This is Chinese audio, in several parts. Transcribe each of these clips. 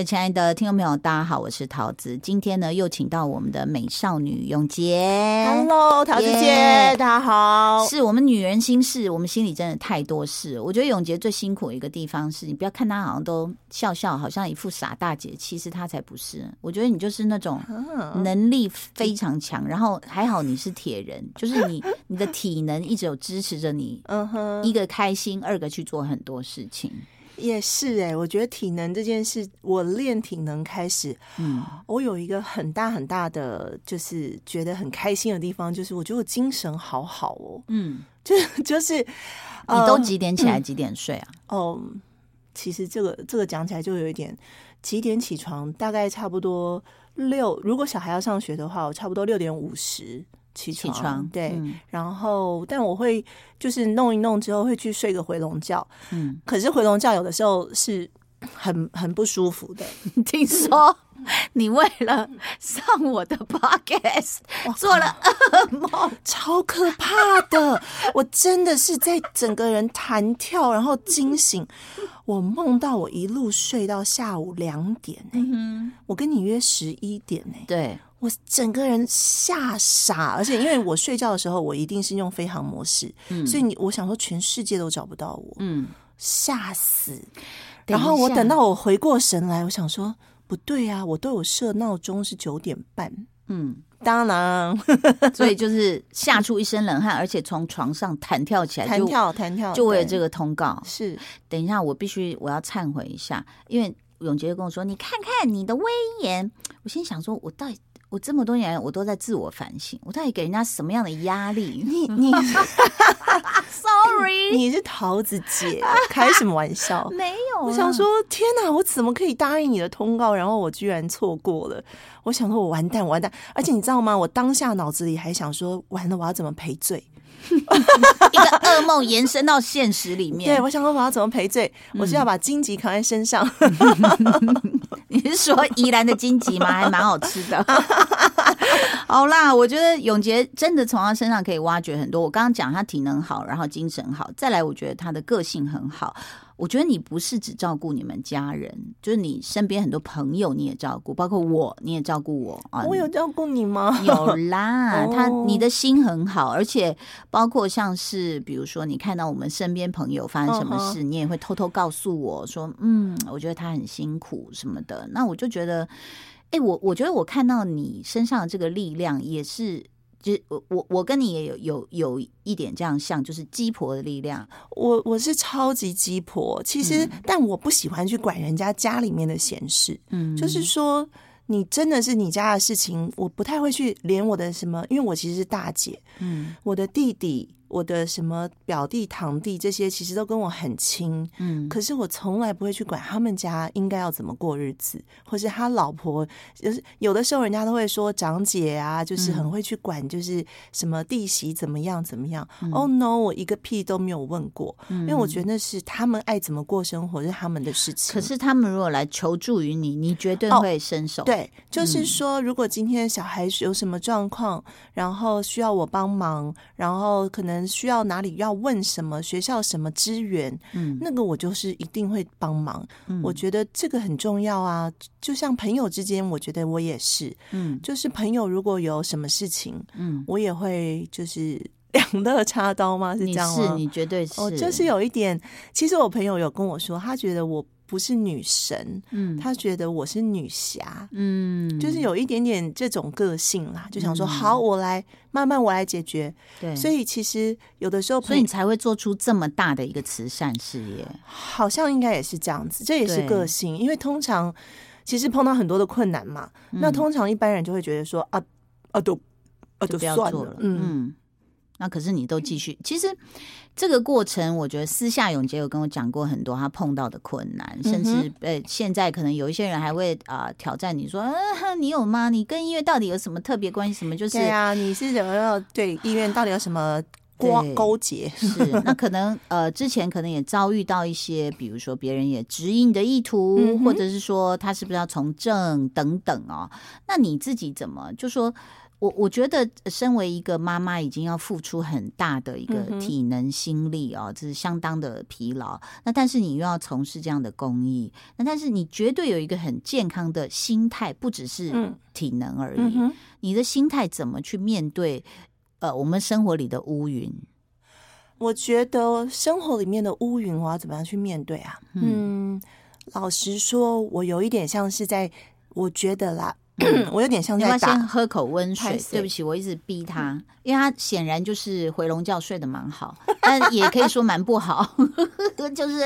各位亲爱的听众朋友，大家好，我是桃子。今天呢，又请到我们的美少女永杰。Hello，桃子姐耶大家好。是我们女人心事，我们心里真的太多事。我觉得永杰最辛苦的一个地方是，你不要看她好像都笑笑，好像一副傻大姐，其实她才不是。我觉得你就是那种嗯能力非常强，然后还好你是铁人，就是你 你的体能一直有支持着你，嗯哼，一个开心，二个去做很多事情。也是哎、我觉得体能这件事，我练体能开始，嗯，我有一个很大很大的，就是觉得很开心的地方，就是我觉得我精神好好哦，嗯，就 就是你都呃几点起来，几点睡啊？哦，其实这个这个讲起来就有一点几点起床，大概差不多六，如果小孩要上学的话，我差不多六点五十起床，起床对，嗯然后但我会就是弄一弄之后会去睡个回笼觉，嗯，可是回笼觉有的时候是很很不舒服的，听说你为了上我的 podcast 做了噩梦，超可怕的。我真的是在整个人弹跳，然后惊醒。我梦到我一路睡到下午两点呢、嗯，我跟你约十一点呢、对，我整个人吓傻，而且因为我睡觉的时候，我一定是用飞行模式，嗯所以你我想说全世界都找不到我，嗯，吓死。然后我等到我回过神来，我想说不对啊，我都有设闹钟是九点半，嗯，当然所以 就是吓出一身冷汗，而且从床上弹跳起来，弹跳弹跳，就为了这个通告。是等一下，我必须我要忏悔一下，因为永杰跟我说：“你看看你的威严。”我心想说：“我到底我这么多年来，我都在自我反省，我到底给人家什么样的压力你 你？”Sorry，你是桃子姐，开什么玩笑？没有啊，我想说，天哪！我怎么可以答应你的通告，然后我居然错过了？我想说，我完蛋，完蛋！而且你知道吗？我当下脑子里还想说，完了，我要怎么赔罪？一个噩梦延伸到现实里面。对，我想说，我要怎么赔罪？我是要把荆棘扛在身上。你是说宜兰的金桔吗？还蛮好吃的。好啦，我觉得永杰真的从他身上可以挖掘很多。我刚刚讲他体能好，然后精神好，再来我觉得他的个性很好。我觉得你不是只照顾你们家人，就是你身边很多朋友你也照顾，包括我你也照顾我啊。我有照顾你吗？有啦，哦他你的心很好，而且包括像是比如说你看到我们身边朋友发生什么嗯事，你也会偷偷告诉我说，嗯，我觉得他很辛苦什么的。那我就觉得，哎、我我觉得我看到你身上的这个力量也是。就是我我我跟你也有有有一点这样像，就是鸡婆的力量。我我是超级鸡婆，其实，但我不喜欢去管人家家里面的闲事。嗯，就是说，你真的是你家的事情，我不太会去连我的什么，因为我其实是大姐，嗯我的弟弟、我的什么表弟、堂弟这些，其实都跟我很亲。嗯可是我从来不会去管他们家应该要怎么过日子，或是他老婆，就是有的时候人家都会说长姐啊，就是很会去管，就是什么弟媳怎么样怎么样。哦、no，我一个屁都没有问过，因为我觉得那是他们爱怎么过生活是他们的事情。可是他们如果来求助于你，你绝对哦会伸手。，对，嗯就是说，如果今天小孩有什么状况，然后需要我帮忙，然后可能需要哪里要问什么学校什么资源，嗯那个我就是一定会帮忙。嗯我觉得这个很重要啊，就像朋友之间，我觉得我也是，嗯就是朋友如果有什么事情，嗯，我也会就是 两肋插刀吗？是这样吗？是你绝对是，我就是有一点，其实我朋友有跟我说，他觉得我不是女神，嗯他觉得我是女侠。嗯，就是有一点点这种个性啦，就想说嗯好，我来慢慢我来解决。对，所以其实有的时候，所以你才会做出这么大的一个慈善事业。好像应该也是这样子，这也是对个性。因为通常其实碰到很多的困难嘛，那通常一般人就会觉得说啊啊都啊就不要算做了，嗯，嗯。那可是你都继续，其实这个过程，我觉得私下永杰有跟我讲过很多他碰到的困难，甚至嗯呃，现在可能有一些人还会啊、挑战你说，呃，你有吗？你跟医院到底有什么特别关系？什么就是对啊，你是怎么样对医院到底有什么瓜对勾结？是，那可能呃，之前可能也遭遇到一些，比如说别人也指引你的意图，嗯或者是说他是不是要从政等等哦。那你自己怎么就说？我我觉得，身为一个妈妈，已经要付出很大的一个体能、心力哦，这是相当的疲劳。那但是你又要从事这样的公益，那但是你绝对有一个很健康的心态，不只是体能而已。你的心态怎么去面对？呃，我们生活里的乌云，我觉得生活里面的乌云，我要怎么样去面对啊？嗯，老实说，我有一点像是在，我觉得啦。我有点像在先喝口温水。对不起，我一直逼他，因为他显然就是回笼觉睡得蛮好，但也可以说蛮不好，就是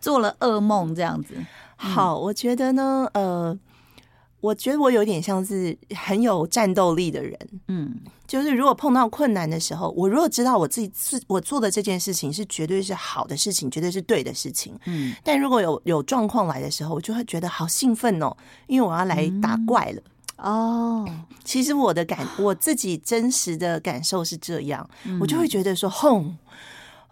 做了噩梦这样子。好，我觉得呢，呃，我觉得我有点像是很有战斗力的人。嗯，就是如果碰到困难的时候，我如果知道我自己是我做的这件事情是绝对是好的事情，绝对是对的事情。嗯，但如果有有状况来的时候，我就会觉得好兴奋哦，因为我要来打怪了。哦，其实我的感我自己真实的感受是这样，我就会觉得说，轰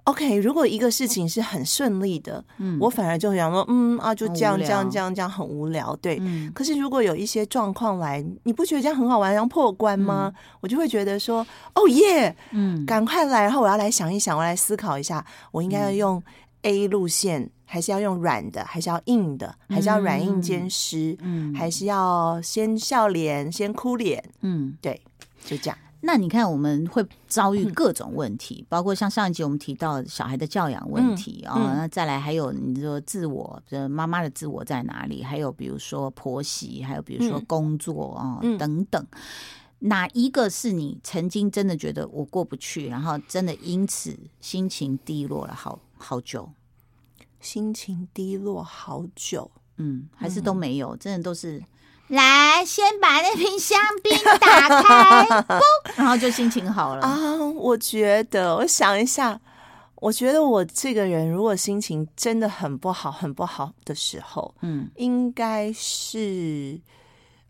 ，OK，如果一个事情是很顺利的，嗯，我反而就想说，嗯啊，就这样这样这样这样很无聊，对。可是如果有一些状况来，你不觉得这样很好玩，然后破关吗？我就会觉得说，哦耶，嗯，赶快来，然后我要来想一想，我来思考一下，我应该要用 A 路线。还是要用软的，还是要硬的，还是要软硬兼施，嗯，还是要先笑脸，先哭脸，嗯，对，就这样。那你看，我们会遭遇各种问题，包括像上一集我们提到小孩的教养问题啊，那再来还有你说自我，的妈妈的自我在哪里？还有比如说婆媳，还有比如说工作啊等等，哪一个是你曾经真的觉得我过不去，然后真的因此心情低落了好好久？心情低落好久，嗯，还是都没有，真的都是来先把那瓶香槟打开，嘣，然后就心情好了啊。我觉得，我想一下，我觉得我这个人如果心情真的很不好、很不好的时候，嗯，应该是。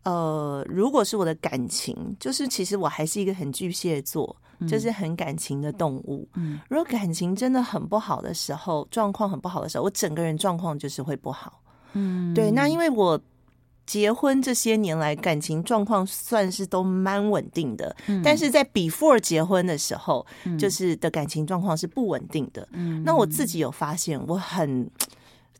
呃，如果是我的感情，就是其实我还是一个很巨蟹座，就是很感情的动物。嗯，如果感情真的很不好的时候，状况很不好的时候，我整个人状况就是会不好。嗯，对。那因为我结婚这些年来，感情状况算是都蛮稳定的，但是在 before 结婚的时候，就是的感情状况是不稳定的。嗯，那我自己有发现，我很。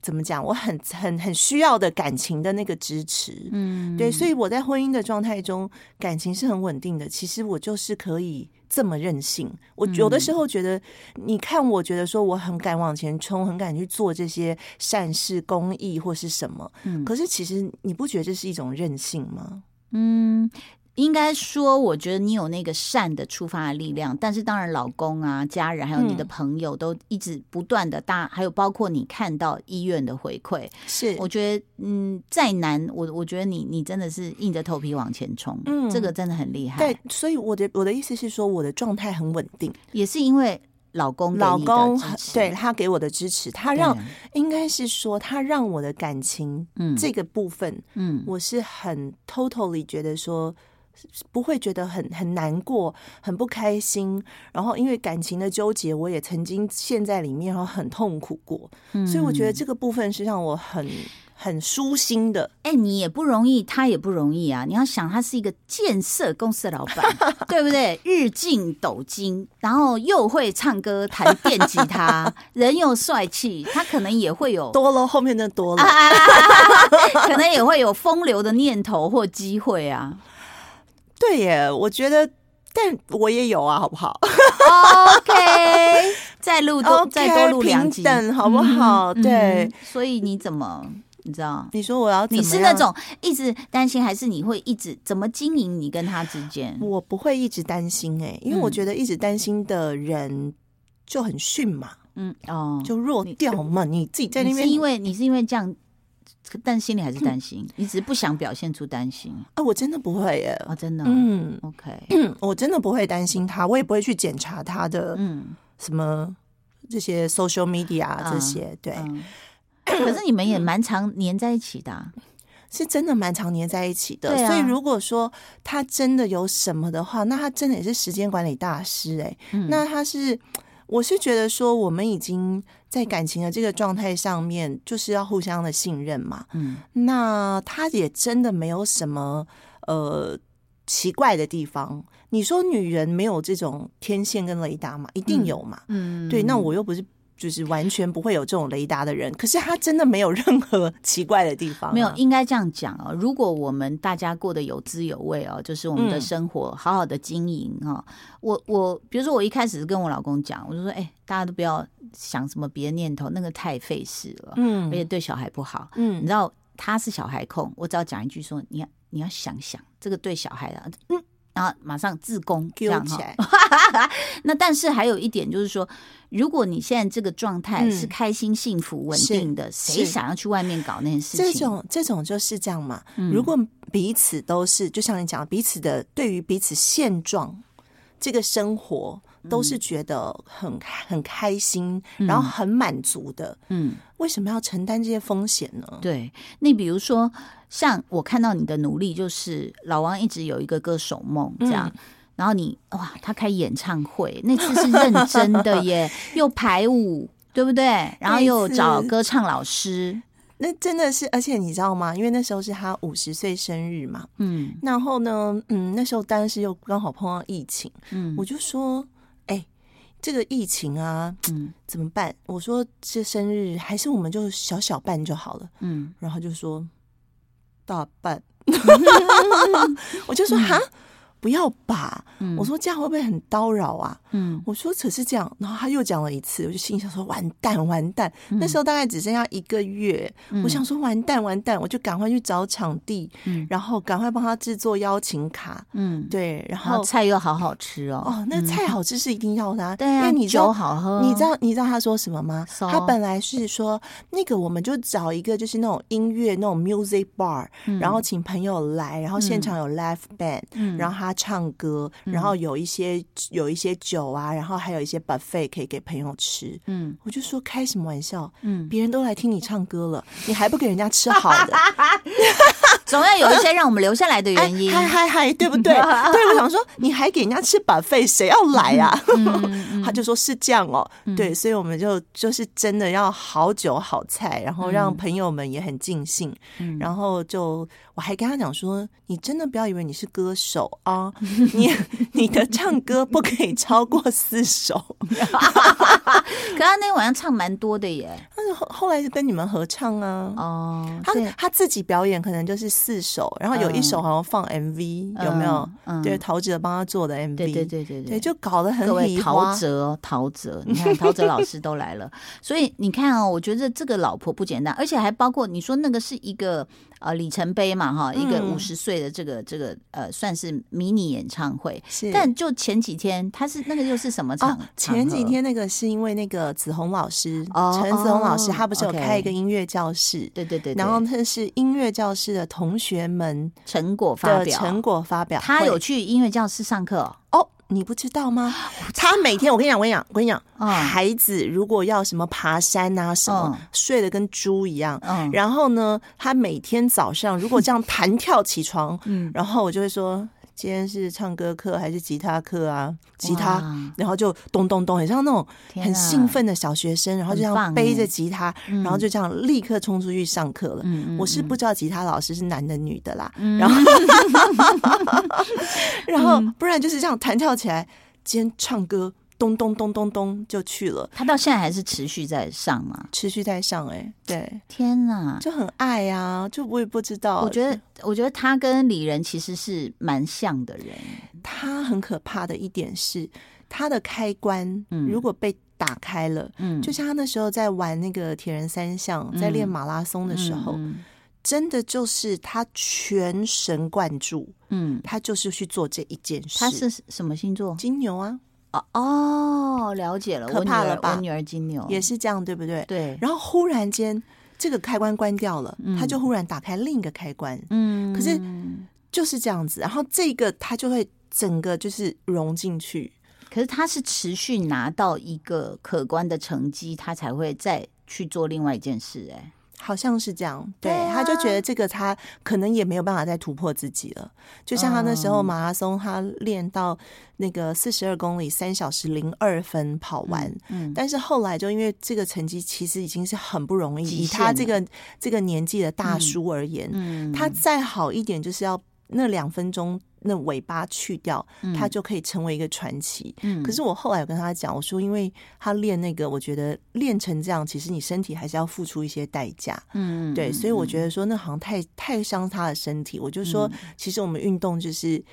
怎么讲？我很很很需要的感情的那个支持，嗯，对，所以我在婚姻的状态中，感情是很稳定的。其实我就是可以这么任性。我有的时候觉得，你看，我觉得说我很敢往前冲，很敢去做这些善事、公益或是什么。嗯，可是其实你不觉得这是一种任性吗？嗯。应该说，我觉得你有那个善的出发的力量，但是当然，老公啊、家人还有你的朋友都一直不断的大，还有包括你看到医院的回馈，是。我觉得，嗯，再难，我我觉得你你真的是硬着头皮往前冲，嗯，这个真的很厉害。对，所以我的我的意思是说，我的状态很稳定，也是因为老公老公对他给我的支持，他让应该是说他让我的感情嗯。这个部分嗯，我是很 totally 觉得说。不会觉得很很难过、很不开心，然后因为感情的纠结，我也曾经陷在里面，然后很痛苦过。所以我觉得这个部分是让我很很舒心的。哎，你也不容易，他也不容易啊！你要想，他是一个建设公司的老板，对不对？日进斗金，然后又会唱歌、弹电吉他，人又帅气，他可能也会有多了，后面的多了，可能也会有风流的念头或机会啊。对耶，我觉得，但我也有啊，好不好？OK，再录多，再多录两集，好不好？对，所以你怎么，你知道？你说我要，你是那种一直担心，还是你会一直怎么经营你跟他之间？我不会一直担心哎，因为我觉得一直担心的人就很逊嘛，嗯哦，就弱掉嘛。你自己在那边，是因为你是因为这样。但心里还是担心，你只是不想表现出担心啊！我真的不会耶，啊，真的，嗯，OK，我真的不会担心他，我也不会去检查他的，嗯，什么这些 social media 这些，对。可是你们也蛮常黏在一起的，是真的蛮常黏在一起的。所以如果说他真的有什么的话，那他真的也是时间管理大师哎。那他是，我是觉得说我们已经。在感情的这个状态上面，就是要互相的信任嘛。嗯，那他也真的没有什么呃奇怪的地方。你说女人没有这种天线跟雷达嘛？一定有嘛？嗯，对，那我又不是就是完全不会有这种雷达的人，可是他真的没有任何 奇怪的地方啊、没有，应该这样讲哦。如果我们大家过得有滋有味哦，就是我们的嗯生活好好的经营哈、我我比如说我一开始是跟我老公讲，我就说，哎、大家都不要想什么别的念头，那个太费事了，嗯而且对小孩不好。嗯你嗯知道他是小孩控，我只要讲一句说，你要你要想想这个对小孩的，嗯，然后马上自宫这丢样哈。起来，那但是还有一点就是说，如果你现在这个状态嗯是开心、幸福、稳定的，谁是想要去外面搞那件事情？这种这种就是这样嘛。嗯如果彼此都是，就像你讲，彼此的对于彼此现状这个生活都是觉得很很开心，然后很满足的，嗯。为什么要承担这些风险呢？对，那比如说，像我看到你的努力，就是老王一直有一个歌手梦这样。然后你哇，他开演唱会，那次是认真的耶，又排舞，对不对？然后又找歌唱老师，那真的是，而且你知道吗？因为那时候是他五十岁生日嘛，嗯然后呢，嗯，那时候当然是又刚好碰到疫情，嗯我就说，哎、这个疫情啊，嗯怎么办？我说这生日还是我们就小小办就好了。嗯然后就说大办，我就说哈。不要吧！嗯。我说这样会不会很叨扰啊？嗯。我说可是这样，然后他又讲了一次，我就心想说完蛋完蛋。嗯。那时候大概只剩下一个月，我想说完蛋完蛋，我就赶快去找场地，嗯。然后赶快帮他制作邀请卡，嗯，对，然然后后菜又好好吃哦，哦，那菜好吃是一定要的、啊，对啊，因为你知道酒好喝，你知道你知道他说什么吗？他本来是说那个我们就找一个就是那种音乐那种 music bar，、然后请朋友来，然后现场有 live band，、嗯。然后他唱歌，然后有一些有一些酒啊，然后还有一些 buffet 可以给朋友吃。嗯我就说开什么玩笑？嗯，别人都来听你唱歌了，你还不给人家吃好的？总要有一些让我们留下来的原因，嗨嗨嗨，对不对？对，我想说你还给人家吃 buffet，谁要来啊？嗯他就说是这样哦，对，所以我们就就是真的要好酒好菜，然后让朋友们也很尽兴，嗯然后就我还跟他讲说，你真的不要以为你是歌手啊，你 你的唱歌不可以超过四首，可他那天晚上唱蛮多的耶，但是后后来就跟你们合唱啊。哦，他他自己表演可能就是四首，然后有一首好像放 MV，、有没有？对，陶喆帮他做的 MV，对对对对对，就搞得很各位陶喆哦，陶喆，你看 陶喆老师都来了，所以你看哦，我觉得这个老婆不简单，而且还包括你说那个是一个呃里程碑嘛哈，一个嗯。五十岁的这个这个呃算是迷你演唱会，是。但就前几天他是那个又是什么场哦？，前几天那个是因为那个子红老师，哦陈子红老师，哦他不是有开一个音乐教室，对对对，然后他是音乐教室的同学们成果发表，成果发表，他有去音乐教室上课哦，哦，你不知道吗？他每天，我跟你讲，我跟你讲，我跟你讲，嗯孩子如果要什么爬山啊什么，嗯睡得跟猪一样。嗯然后呢，他每天早上如果这样弹跳起床，嗯然后我就会说，今天是唱歌课还是吉他课啊？吉他，然后就咚咚咚，很像那种很兴奋的小学生，然后就这样背欸着吉他，然后就这样立刻冲出去上课了。我是不知道吉他老师是男的女的啦，嗯。然后 然后不然就是这样弹跳起来，今天唱歌咚咚咚咚咚就去了，他到现在还是持续在上嘛？持续在上哎、对，天哪！就很爱啊，就我也不知道，我觉得，我觉得他跟李仁其实是蛮像的人。他很可怕的一点是，他的开关嗯如果被打开了。嗯，就像他那时候在玩那个铁人三项，在练马拉松的时候，嗯真的就是他全神贯注，嗯，他就是去做这一件事。他是什么星座？金牛啊，哦哦，了解了。可怕了吧我女儿金牛也是这样，对不对？对，然后忽然间，这个开关关掉了，他就忽然打开另一个开关，嗯，可是就是这样子。然后这个他就会整个就是融进去。可是他是持续拿到一个可观的成绩，他才会再去做另外一件事、哎，好像是这样，对，对啊他就觉得这个他可能也没有办法再突破自己了。就像他那时候马拉松，他练到那个四十二公里三小时零二分跑完，嗯，但是后来就因为这个成绩其实已经是很不容易，以他这个这个年纪的大叔而言，嗯。他再好一点就是要那两分钟那尾巴去掉，他就可以成为一个传奇。嗯可是我后来有跟他讲，我说，因为他练那个，我觉得练成这样，其实你身体还是要付出一些代价。嗯对，所以我觉得说那好像太太伤他的身体。我就说，嗯其实我们运动就是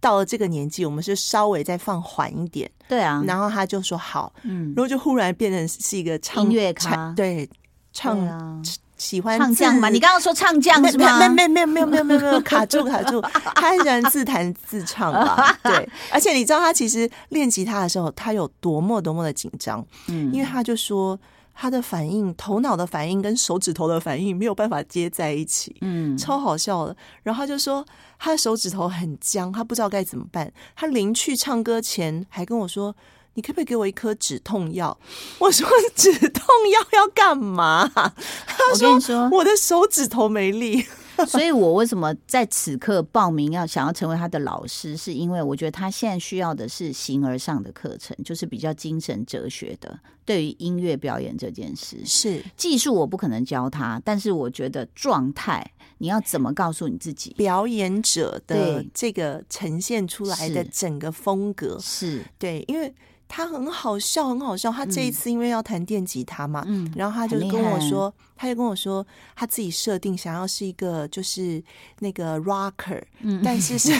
到了这个年纪，我们是稍微再放缓一点。对啊，然后他就说好，嗯然后就忽然变成是一个唱音乐咖对唱、喜欢唱将嘛，你刚刚说唱将是吗？没没没没有没有没有没有卡住卡住，他很喜欢自弹自唱吧？对，而且你知道他其实练吉他的时候，他有多么多么的紧张，嗯因为他就说他的反应、头脑的反应跟手指头的反应没有办法接在一起，嗯超好笑的。然后他就说他的手指头很僵，他不知道该怎么办。他临去唱歌前还跟我说。你可不可以给我一颗止痛药？我说止痛药要干嘛？他我跟你说，我的手指头没力。所以我为什么在此刻报名要想要成为他的老师，是因为我觉得他现在需要的是形而上的课程，就是比较精神哲学的，对于音乐表演这件事。是技术我不可能教他，但是我觉得状态你要怎么告诉你自己表演者的这个呈现出来的整个风格，是对，因为他很好笑，很好笑。他这一次因为要弹电吉他嘛，嗯然后他就跟我说，他就跟我说，他自己设定想要是一个就是那个 rocker，、嗯。但是是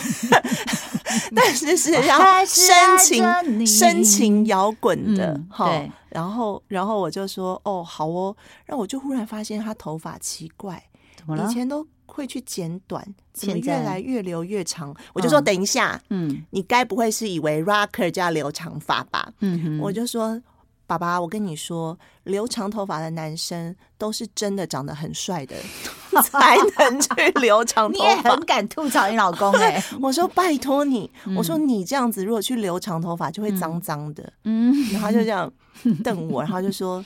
但是是要还是深情深情摇滚的嗯哈、对。然后然后我就说哦好哦，然后我就忽然发现他头发奇怪，怎么了？以？前都会去剪短，怎么越来越留越长？我就说嗯等一下，嗯你该不会是以为 rocker 就要留长发吧？嗯哼，我就说。爸爸，我跟你说，留长头发的男生都是真的长得很帅的，才能去留长头发你也很。敢吐槽你老公哎、我说拜托你，我说你这样子如果去留长头发就会脏脏的。嗯然后他就这样 瞪我，然后就说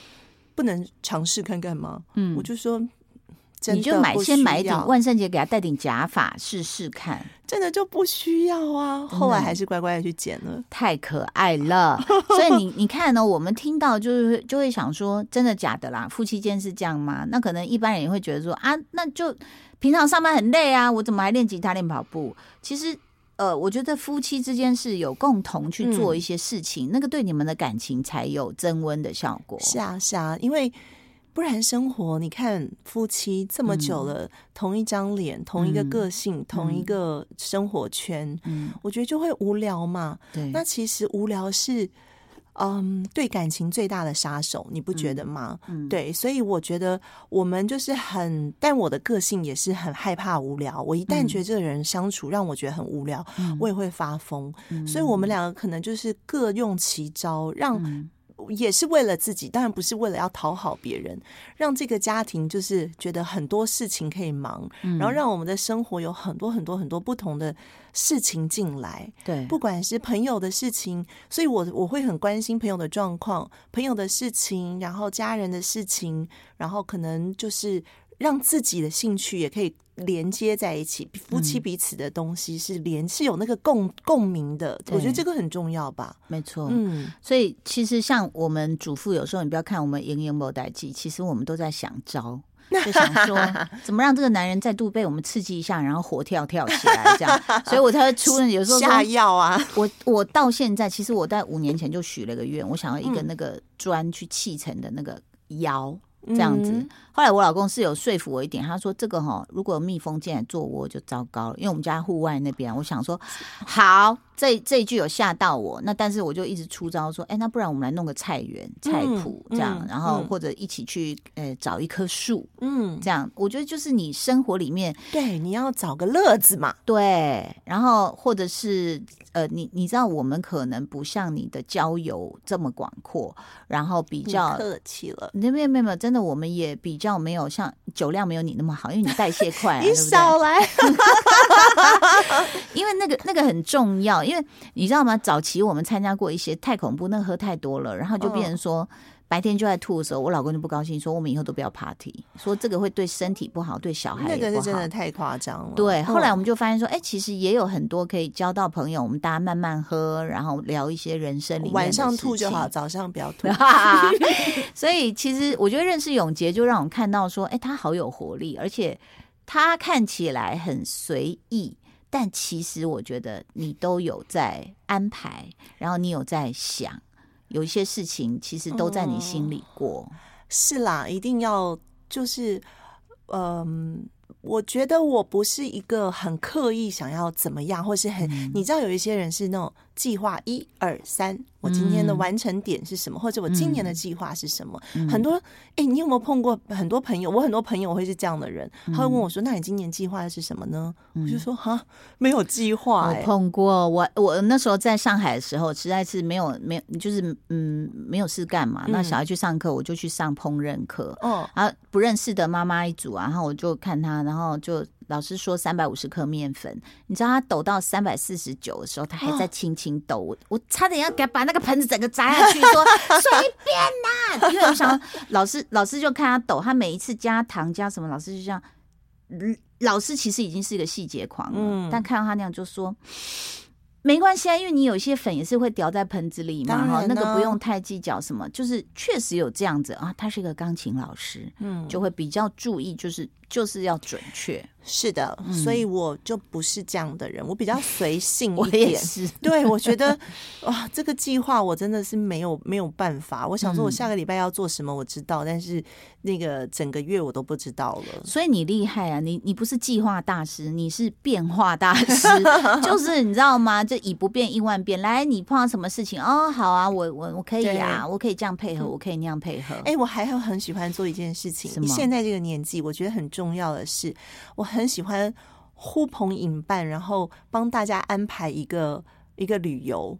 不能尝试看看吗？嗯我就说真的你就买先买一顶万圣节给他戴顶假发试试看，真的就不需要啊。后来还是乖乖的去剪了。太可爱了。所以你你看呢，我们听到就是就会想说，真的假的啦？夫妻间是这样吗？那可能一般人也会觉得说啊，那就平常上班很累啊，我怎么还练吉他练跑步？其实。呃，我觉得夫妻之间是有共同去做一些事情，那个对你们的感情才有增温的效果。是啊，是啊，因为不然生活，你看夫妻这么久了，同一张脸，同一个个性，同一个生活圈，嗯，我觉得就会无聊嘛。对，那其实无聊是。嗯，对感情最大的杀手，你不觉得吗？嗯对，所以我觉得我们就是很，但我的个性也是很害怕无聊。我一旦嗯觉得这个人相处让我觉得很无聊，嗯我也会发疯。嗯所以我们两个可能就是各用其招，让嗯也是为了自己，当然不是为了要讨好别人，让这个家庭就是觉得很多事情可以忙，嗯。然后让我们的生活有很多很多很多不同的事情进来，对，不管是朋友的事情，所以我我会很关心朋友的状况，朋友的事情，然后家人的事情，然后可能就是让自己的兴趣也可以连接在一起，夫妻嗯彼此的东西是连是有那个共共鸣的，我觉得对这个很重要吧。没错。嗯，所以其实像我们主妇，有时候你不要看我们营营某代记，其实我们都在想招，就想说怎么让这个男人再度被我们刺激一下，然后活跳跳起来这样。所以我才会出了有时候下药啊，我我到现在，其实我在五年前就许了个愿，我想要一个嗯那个砖去砌成的那个窑。这样子嗯，后来我老公是有说服我一点，他说这个哈，如果有蜜蜂进来做窝就糟糕了，因为我们家户外那边，我想说好，这这一句有吓到我，那但是我就一直出招说，哎，那不然我们来弄个菜园、菜圃这样，嗯然后嗯或者一起去呃找一棵树，嗯，这样，我觉得就是你生活里面对，你要找个乐子嘛。对，然后或者是呃，你你知道我们可能不像你的交友这么广阔，然后比较。客气了，没有没有没有，真的，我们也比较没有像酒量没有你那么好，因为你代谢快、啊，你？少来。因为那个那个很重要，因为你知道吗？早期我们参加过一些太恐怖，那个喝太多了，然后就变成说、白天就在吐的时候，我老公就不高兴，说我们以后都不要 party，说这个会对身体不好，对小孩那个也不好。是真的太夸张了。对，后来我嗯们就发现说，哎、其实也有很多可以交到朋友，我们大家慢慢喝，然后聊一些人生里面晚上吐就好，。早上不要 吐。所以其实我觉得认识永杰，就让我们看到说，哎、他好有活力，而且他看起来很随意，但其实我觉得你都有在安排，然后你有在想，有一些事情其实都在你心里过。是啦，一定要就是，嗯、我觉得我不是一个很刻意想要怎么样，或是很，你知道有一些人是那种计划一二三，我今天的嗯完成点是什么，或者我今年的嗯计划是什么。嗯很多，哎、你有没有碰过很多朋友？我很多朋友会是这样的人，他会问嗯我说：“那你今年计划的是什么呢？”我就说：“哈，没有计划、我哎，碰过，我我那时候在上海的时候，实在是没有没有，就是嗯没有事干嘛。那嗯小孩去上课，我就去上烹饪课。哦，然后不认识的妈妈一组啊，然后我就看他，然后就老师说三百五十克面粉，你知道他抖到三百四十九的时候，他还在轻轻抖，我我差点要给他把那个盆子整个砸下去，说随便啦、因为我想老师老师就看他抖，他每一次加糖加什么，老师就这样。嗯老师其实已经是一个细节狂了，嗯但看到他那样就说。没关系啊，因为你有些粉也是会掉在盆子里嘛，哈，那个不用太计较什么，就是确实有这样子啊。他是一个钢琴老师，嗯，就会比较注意，就是就是要准确。是的，所以我就不是这样的人，我比较随性我一点。也是，对，我觉得哇，这个计划我真的是没有没有办法。我想说，我嗯下个礼拜要做什么，我知道，但是那个整个月我都不知道了。所以你厉害啊！你你不是计划大师，你是变化大师，就是你知道吗？就以不变应万变。来，你碰到什么事情哦？好啊，我我我可以啊，我可以这样配合，我可以那样配合。哎、我还有很喜欢做一件事情什么，现在这个年纪，我觉得很重重要的是，我很喜欢呼朋引伴，然后帮大家安排一个一个旅游。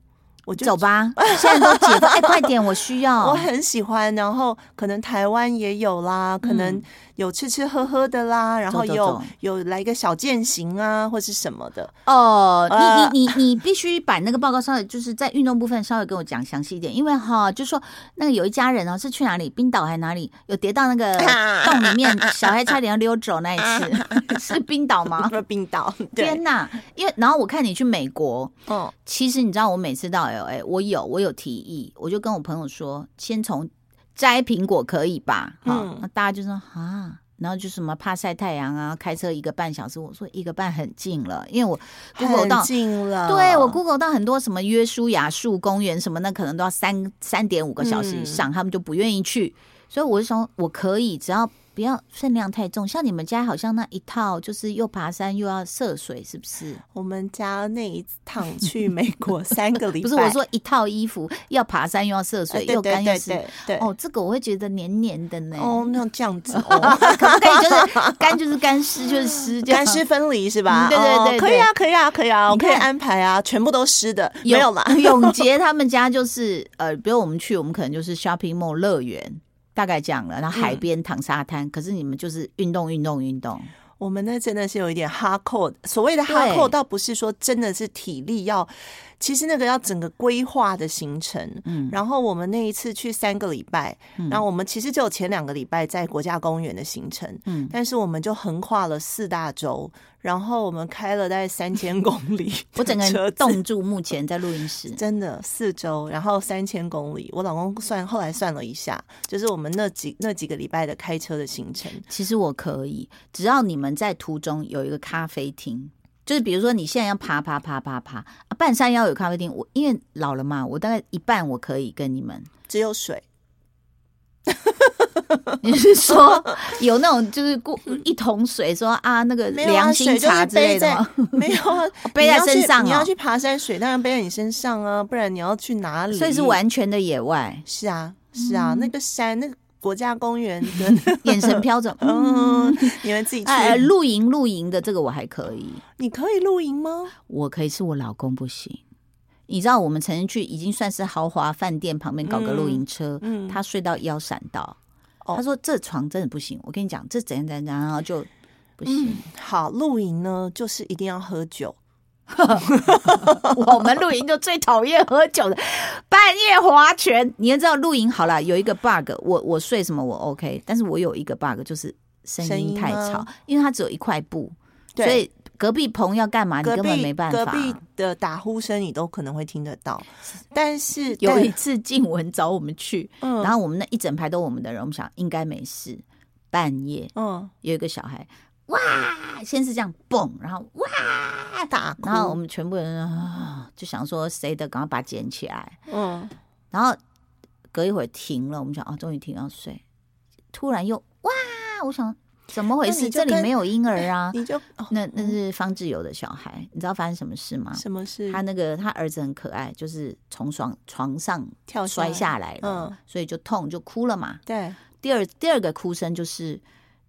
我就走吧，现在都解封，哎，快点，我需要。我很喜欢，然后可能台湾也有啦，可能嗯有吃吃喝喝的啦，然后有有来个小践行啊，或是什么的。哦，呃你你你你必须把那个报告稍微就是在运动部分稍微跟我讲详细一点，因为哈，就说那个有一家人哦是去哪里，冰岛还哪里有跌到那个 洞里面，小孩差点要溜走那一次，是冰岛吗？冰岛，天，哪！因为然后我看你去美国，嗯，其实你知道我每次到 A，我有我有提议，我就跟我朋友说，先从摘苹果可以吧？哈、嗯那大家就说啊。然后就什么怕晒太阳啊，开车一个半小时。我说一个半很近了，因为我 Google 到近了。对我 Google 到很多什么约书亚树公园什么，那可能都要三三点五个小时以上，他们就不愿意去。所以我就说，我可以，只要不要分量太重。像你们家好像那一套，就是又爬山又要涉水，是不是？我们家那一趟去美国三个礼拜，不是我说一套衣服要爬山又要涉呃水，又干又湿。对对。哦，这个我会觉得黏黏的呢。哦，那这样子 哦，可不可以就是干就是干，湿就是湿，干湿分离是吧？嗯对对对哦可以啊，可以啊，可以啊，我可以安排啊，全部都湿的，没有啦。永杰他们家就是呃，比如我们去，我们可能就是 shopping mall 乐园，大概这样了。然后海边躺沙滩，可是你们就是运动运动运动。我们那真的是有一点哈扣，所谓的对哈扣，倒不是说真的是体力要，其实那个要整个规划的行程。嗯，然后我们那一次去三个礼拜，然后我们其实只有前两个礼拜在国家公园的行程，嗯但是我们就横跨了四大洲，然后我们开了大概三千公里，我整个人冻住，目前在录音室。真的四周，然后三千公里。我老公算后来算了一下，就是我们那几那几个礼拜的开车的行程。其实我可以，只要你们在途中有一个咖啡厅，就是比如说你现在要爬爬爬爬爬，啊半山腰有咖啡厅，我因为老了嘛，我大概一半我可以跟你们。只有水，你是说有那种就是过一桶水，说啊那个没有啊良心水茶之类的吗？没有啊，背在身上哦你要去爬山，水当然背在你身上啊，不然你要去哪里？所以是完全的野外，是啊，是啊，嗯那个山，那个国家公园的 眼神飘着。嗯，你们自己去。哎，露营露营的这个我还可以，你可以露营吗？我可以，是我老公不行。你知道我们曾经去已经算是豪华饭店旁边搞个露营车，嗯，他睡到腰闪到，哦他说这床真的不行。我跟你讲，这怎样怎样然后就不行。嗯好，露营呢，就是一定要喝酒。我们露营就最讨厌喝酒的，半夜划拳。你要知道露营好了，有一个 bug，我我睡什么我 OK，但是我有一个 bug 就是声声音音太吵，因为它只有一块布，对所以隔壁棚要干嘛，你根本没办法。隔壁的打呼声你都可能会听得到，但是 有一次静文找我们去，嗯。然后我们那一整排都我们的人，我们想应该没事。半夜嗯。有一个小孩，哇，先是这样蹦，然后哇，打，然后我们全部人啊就想说谁的，赶快把它捡起来。嗯，然后隔一会儿停了，我们想啊，终于停要睡，突然又哇，我想怎么回事？这里没有婴儿啊。你就哦那那是方志友的小孩，你知道发生什么事吗？什么事？他那个他儿子很可爱，就是从床床上跳摔下来了，嗯所以就痛就哭了嘛。对，第二第二个哭声就是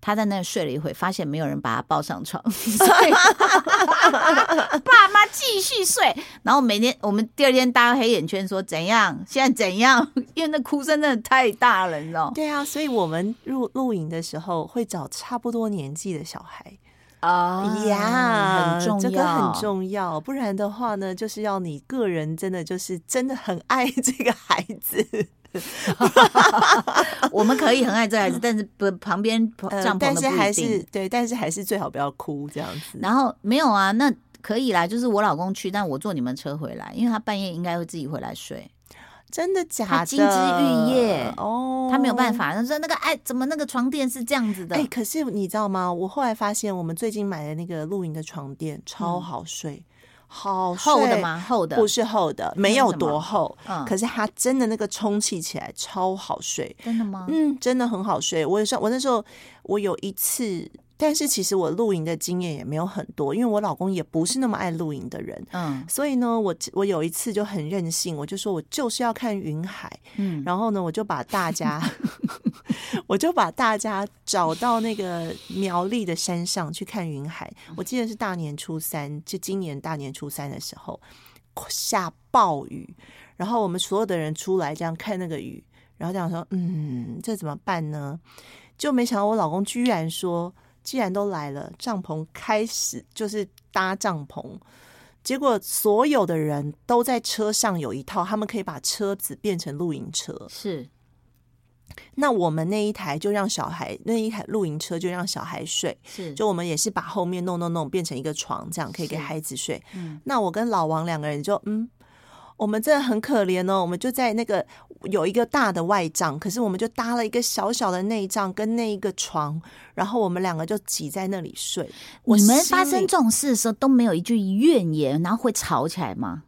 他在那睡了一会，发现没有人把他抱上床，所以 爸妈继续睡。然后每天我们第二天大家黑眼圈说怎样，现在怎样？因为那哭声真的太大了，你知道？对啊，所以我们录录影的时候会找差不多年纪的小孩啊呀，很重要，这个很重要。不然的话呢，就是要你个人真的就是真的很爱这个孩子，我们可以很爱这孩子，但是不旁边呃帐篷但是还的不一定。是对，但是还是最好不要哭这样子。然后没有啊，那可以啦，就是我老公去，但我坐你们车回来，因为他半夜应该会自己回来睡，真的假的？他金枝玉叶哦，他没有办。法。他说那个哎，怎么那个床垫是这样子的？哎、可是你知道吗？我后来发现，我们最近买的那个露营的床垫超好睡，好厚的？吗？厚的不是厚的，没有多厚，嗯可是它真的那个充气起来超好睡，真的吗？嗯，真的很好睡。我上我那时候我有一次，但是其实我露营的经验也没有很多，因为我老公也不是那么爱露营的人。嗯所以呢，我我有一次就很任性，我就说我就是要看云海，嗯，然后呢，我就把大家，我就把大家找到那个苗栗的山上去看云海。我记得是大年初三，就今年大年初三的时候下暴雨，然后我们所有的人出来这样看那个雨，然后这样说，嗯，这怎么办呢？就没想到我老公居然说，既然都来了，帐篷开始就是搭帐篷。结果所有的人都在车上有一套，他们可以把车子变成露营车。是那我们那一台就让小孩那一台露营车就让小孩睡，是，就我们也是把后面弄弄弄变成一个床，这样可以给孩子睡。嗯那我跟老王两个人就嗯，我们真的很可怜哦，我们就在那个有一个大的外帐，可是我们就搭了一个小小的内帐跟那一个床，然后我们两个就挤在那里睡。我你们发生这种事的时候都没有一句怨言，然后会吵起来吗？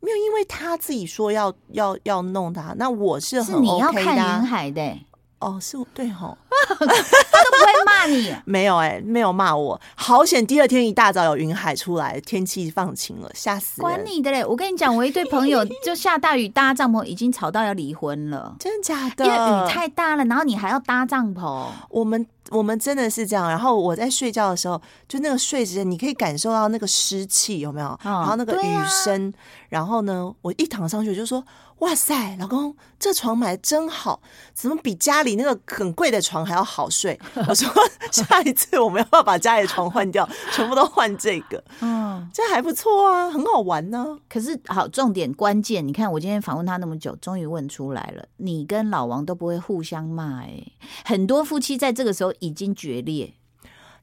没有？因为他自己说要要要弄他，那我是很是你要看海的、欸，哦，是对吼。他都不会骂你。没有哎、没有骂我，好险！第二天一大早有云海出来，天气放晴了，吓死管！你的嘞！我跟你讲，我一对朋友就下大雨搭帐篷，已经吵到要离婚了，真的假的？因为雨太大了，然后你还要搭帐篷。我们我们真的是这样。然后我在睡觉的时候，就那个睡姿，你可以感受到那个湿气有没有？嗯然后那个雨声。然后呢，我一躺上去我就说：“哇塞，老公，这床买的真好，怎么比家里那个很贵的床还要好睡？” 我说：“下一次我们要不要把家里的床换掉，全部都换这个？嗯，这还不错啊，很好玩呢、可是好，重点关键，你看我今天访问他那么久，终于问出来了，你跟老王都不会互相骂，哎，很多夫妻在这个时候已经决裂。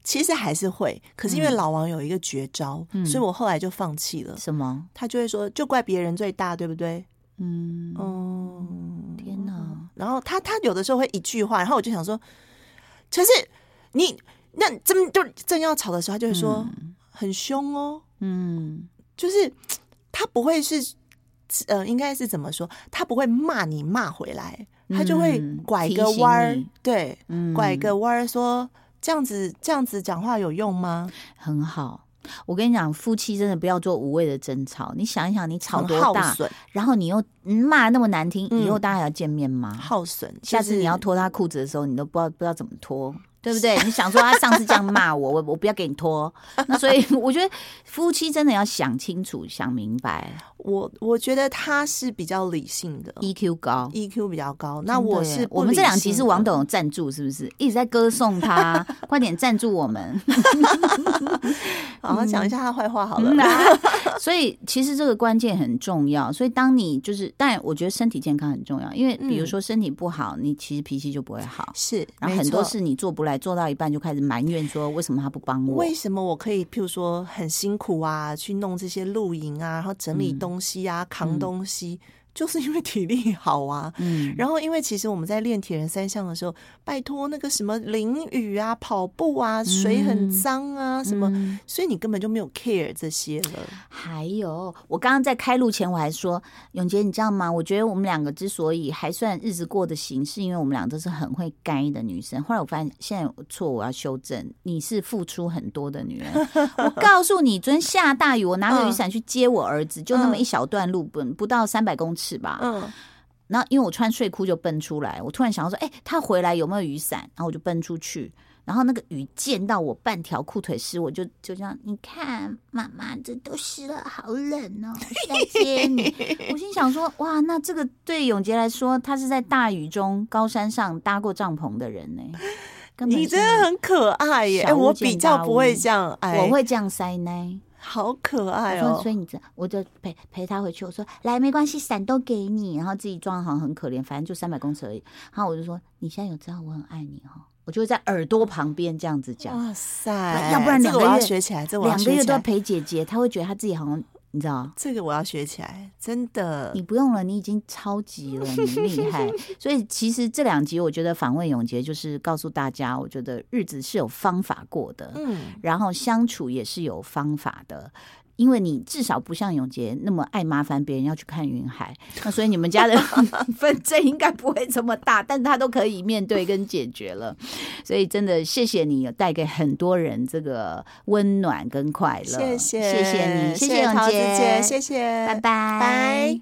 其实还是会，可是因为嗯老王有一个绝招，嗯所以我后来就放弃了。什么？他就会说，就怪别人最大，对不对？嗯，哦，天哪！然后他他有的时候会一句话，然后我就想说，可是你那正就正要吵的时候，他就会说、很凶哦，嗯，就是 他不会是呃，应该是怎么说？他不会骂你骂回来，他就会嗯拐个弯儿你，对，嗯拐个弯儿说这样子这样子讲话有用吗？很好。我跟你讲，夫妻真的不要做无谓的争吵。你想一想，你吵多大，然后你又嗯骂那么难听，嗯以后大家还要见面吗？耗损。下次你要脱他裤子的时候，你都不知道不知道怎么脱，对不对？你想说他上次这样骂我，我我不要给你脱。那所以 我觉得夫妻真的要想清楚、想明白我我觉得他是比较理性的，EQ 高。，EQ 比较高。那我是我们这两集是王董赞助，是不是一直在歌颂他？快点赞助我们！好好讲一下他坏话好了。嗯啊 所以其实这个关键很重要。所以当你就是，但我觉得身体健康很重要，因为比如嗯说身体不好，你其实脾气就不会好。是，然后很多事你做不来，做到一半就开始埋怨说为什么他不帮我？为什么我可以，譬如说很辛苦啊，去弄这些露营啊，然后整理嗯东西啊，扛东西，就是因为体力好啊。嗯，然后，因为其实我们在练铁人三项的时候，拜托那个什么淋雨啊、跑步啊、水很脏啊，什么，嗯所以你根本就没有 care 这些了。还有，我刚刚在开路前我还说，永杰，你知道吗？我觉得我们两个之所以还算日子过得行，是因为我们俩都是很会该的女生。后来我发现，现在有错，我要修正。你是付出很多的女人。我告诉你，昨天下大雨，我拿着雨伞去接我儿子，就那么一小段路，不不到三百公尺吧。嗯，然后因为我穿睡裤就奔出来，我突然想到说，哎、他回来有没有雨伞？然后我就奔出去，然后那个雨溅到我半条裤腿湿，我就就这样，你看妈妈这都湿了，好冷哦，我是来接你。我心想说，哇，那这个对永杰来说，他是在大雨中高山上搭过帐篷的人呢。你真的很可爱耶！哎，我比较不会这样，哎，我会这样塞呢。好可爱哦所。以你这，我就陪陪他回去。我说来，没关系，伞都给你。然后自己装得好像很可怜，反正就三百公尺而已。然后我就说，你现在有知道我很爱你哦？我就会在耳朵旁边这样子讲。哇塞！要不然两个月学起来，这两个月都要陪姐姐，她会觉得她自己好像你知道。这个我要学起来，真的。你不用了，你已经超级了，你厉害。所以其实这两集我觉得访问永杰就是告诉大家，我觉得日子是有方法过的，嗯，然后相处也是有方法的。因为你至少不像永杰那么爱麻烦别人要去看云海那所以你们家的 分争应该不会这么大但他都可以面对跟解决了。所以真的谢谢你有带给很多人这个温暖跟快乐。谢谢谢谢你谢谢永杰姐谢谢拜拜。